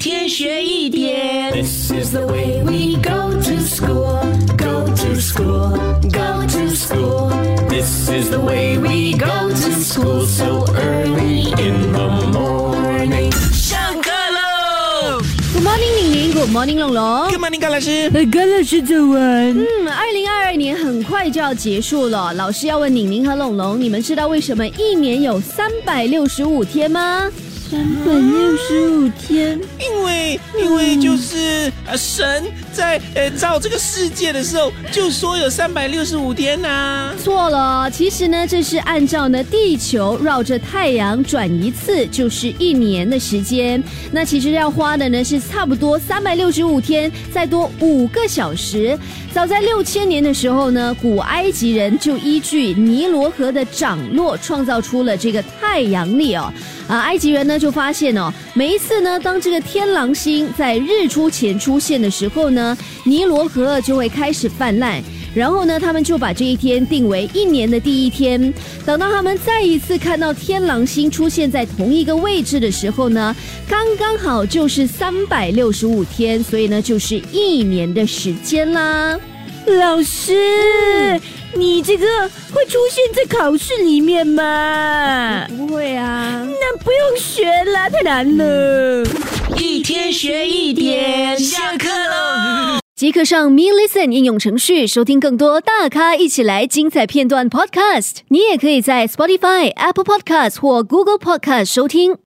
天学一点。This is the way we go to school, go to school, go to school. This is the way we go to school so early in the morning. 上课喽！Good morning，玲玲，Good morning，龙龙。Good morning，高老师？呃，甘老师早安。嗯，二零二二年很快就要结束了，老师要问宁宁和龙龙，你们知道为什么一年有三百六十五天吗？三百六十五天。因为因为就是呃，神在呃造这个世界的时候就说有三百六十五天呐、错了，其实呢，这是按照呢地球绕着太阳转一次就是一年的时间。那其实要花的呢是差不多三百六十五天，再多五个小时。早在六千年的时候呢，古埃及人就依据尼罗河的涨落，创造出了这个太阳历哦。啊，埃及人呢就发现哦，每一次呢，当这个天狼星在日出前出现的时候呢，尼罗河就会开始泛滥。然后呢，他们就把这一天定为一年的第一天。等到他们再一次看到天狼星出现在同一个位置的时候呢，刚刚好就是三百六十五天，所以呢，就是一年的时间啦。老师，你这个会出现在考试里面吗？不会啊，那不用学啦，太难了。一天学一点，下课喽！即刻上 Me Listen 应用程序收听更多大咖一起来精彩片段 Podcast。你也可以在 Spotify、Apple Podcast 或 Google Podcast 收听。